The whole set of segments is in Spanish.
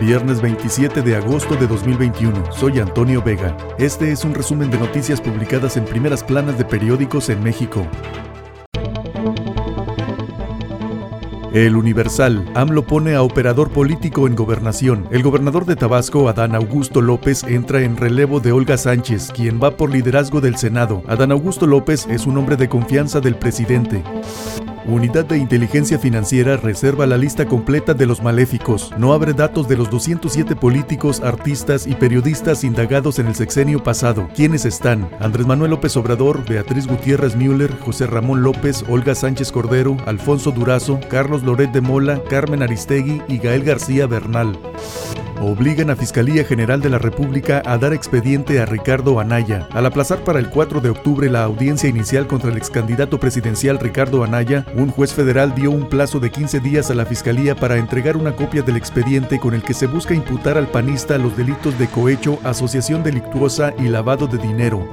Viernes 27 de agosto de 2021. Soy Antonio Vega. Este es un resumen de noticias publicadas en primeras planas de periódicos en México. El Universal. AMLO pone a operador político en gobernación. El gobernador de Tabasco, Adán Augusto López, entra en relevo de Olga Sánchez, quien va por liderazgo del Senado. Adán Augusto López es un hombre de confianza del presidente. Unidad de Inteligencia Financiera reserva la lista completa de los maléficos. No abre datos de los 207 políticos, artistas y periodistas indagados en el sexenio pasado. ¿Quiénes están? Andrés Manuel López Obrador, Beatriz Gutiérrez Müller, José Ramón López, Olga Sánchez Cordero, Alfonso Durazo, Carlos Loret de Mola, Carmen Aristegui y Gael García Bernal obligan a Fiscalía General de la República a dar expediente a Ricardo Anaya. Al aplazar para el 4 de octubre la audiencia inicial contra el ex candidato presidencial Ricardo Anaya, un juez federal dio un plazo de 15 días a la Fiscalía para entregar una copia del expediente con el que se busca imputar al panista los delitos de cohecho, asociación delictuosa y lavado de dinero.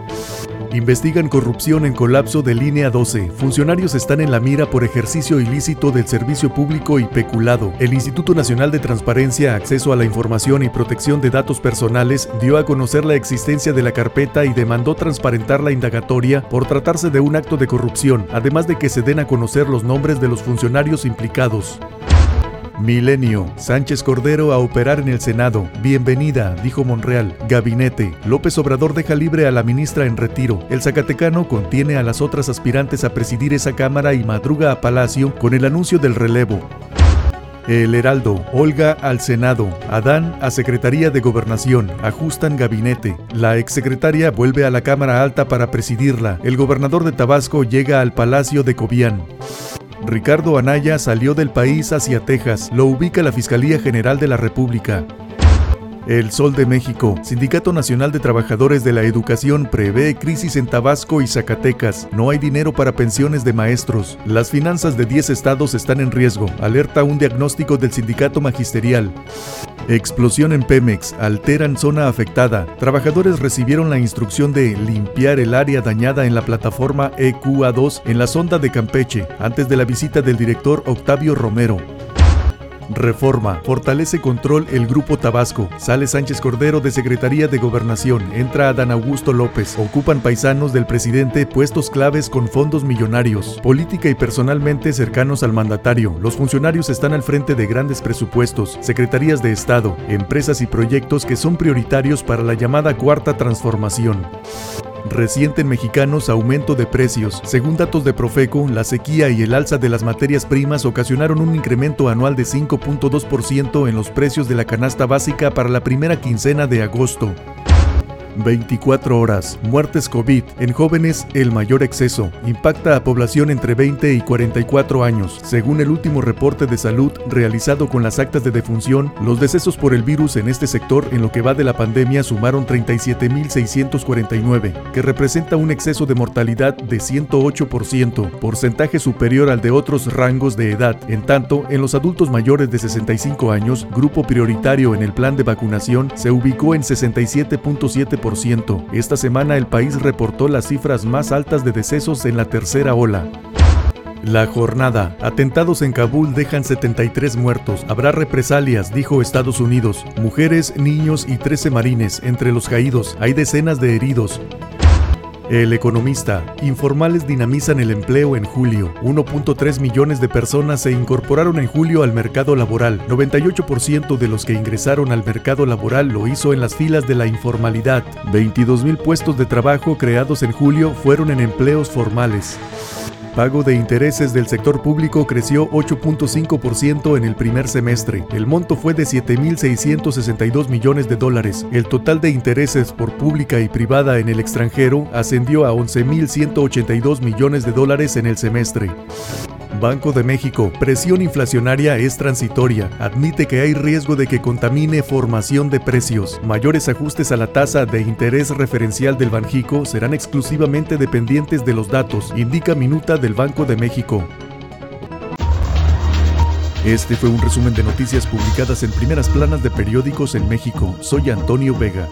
Investigan corrupción en colapso de línea 12. Funcionarios están en la mira por ejercicio ilícito del servicio público y peculado. El Instituto Nacional de Transparencia, Acceso a la Información y Protección de Datos Personales dio a conocer la existencia de la carpeta y demandó transparentar la indagatoria por tratarse de un acto de corrupción, además de que se den a conocer los nombres de los funcionarios implicados. Milenio. Sánchez Cordero a operar en el Senado. Bienvenida, dijo Monreal. Gabinete. López Obrador deja libre a la ministra en retiro. El Zacatecano contiene a las otras aspirantes a presidir esa Cámara y madruga a Palacio con el anuncio del relevo. El Heraldo, Olga al Senado, Adán a Secretaría de Gobernación, ajustan gabinete. La exsecretaria vuelve a la Cámara Alta para presidirla. El gobernador de Tabasco llega al Palacio de Cobián. Ricardo Anaya salió del país hacia Texas. Lo ubica la Fiscalía General de la República. El Sol de México, Sindicato Nacional de Trabajadores de la Educación prevé crisis en Tabasco y Zacatecas. No hay dinero para pensiones de maestros. Las finanzas de 10 estados están en riesgo. Alerta un diagnóstico del sindicato magisterial. Explosión en Pemex, alteran zona afectada. Trabajadores recibieron la instrucción de limpiar el área dañada en la plataforma EQA2 en la sonda de Campeche, antes de la visita del director Octavio Romero. Reforma. Fortalece control el Grupo Tabasco. Sale Sánchez Cordero de Secretaría de Gobernación. Entra Adán Augusto López. Ocupan paisanos del presidente puestos claves con fondos millonarios. Política y personalmente cercanos al mandatario. Los funcionarios están al frente de grandes presupuestos, secretarías de Estado, empresas y proyectos que son prioritarios para la llamada cuarta transformación. Reciente en mexicanos aumento de precios. Según datos de Profeco, la sequía y el alza de las materias primas ocasionaron un incremento anual de 5.2% en los precios de la canasta básica para la primera quincena de agosto. 24 horas. Muertes COVID. En jóvenes, el mayor exceso. Impacta a población entre 20 y 44 años. Según el último reporte de salud realizado con las actas de defunción, los decesos por el virus en este sector en lo que va de la pandemia sumaron 37.649, que representa un exceso de mortalidad de 108%, porcentaje superior al de otros rangos de edad. En tanto, en los adultos mayores de 65 años, grupo prioritario en el plan de vacunación, se ubicó en 67.7%. Esta semana el país reportó las cifras más altas de decesos en la tercera ola. La jornada. Atentados en Kabul dejan 73 muertos. Habrá represalias, dijo Estados Unidos. Mujeres, niños y 13 marines. Entre los caídos hay decenas de heridos. El economista. Informales dinamizan el empleo en julio. 1.3 millones de personas se incorporaron en julio al mercado laboral. 98% de los que ingresaron al mercado laboral lo hizo en las filas de la informalidad. 22 mil puestos de trabajo creados en julio fueron en empleos formales. Pago de intereses del sector público creció 8.5% en el primer semestre. El monto fue de 7.662 millones de dólares. El total de intereses por pública y privada en el extranjero ascendió a 11.182 millones de dólares en el semestre. Banco de México, presión inflacionaria es transitoria. Admite que hay riesgo de que contamine formación de precios. Mayores ajustes a la tasa de interés referencial del Banjico serán exclusivamente dependientes de los datos, indica minuta del Banco de México. Este fue un resumen de noticias publicadas en primeras planas de periódicos en México. Soy Antonio Vega.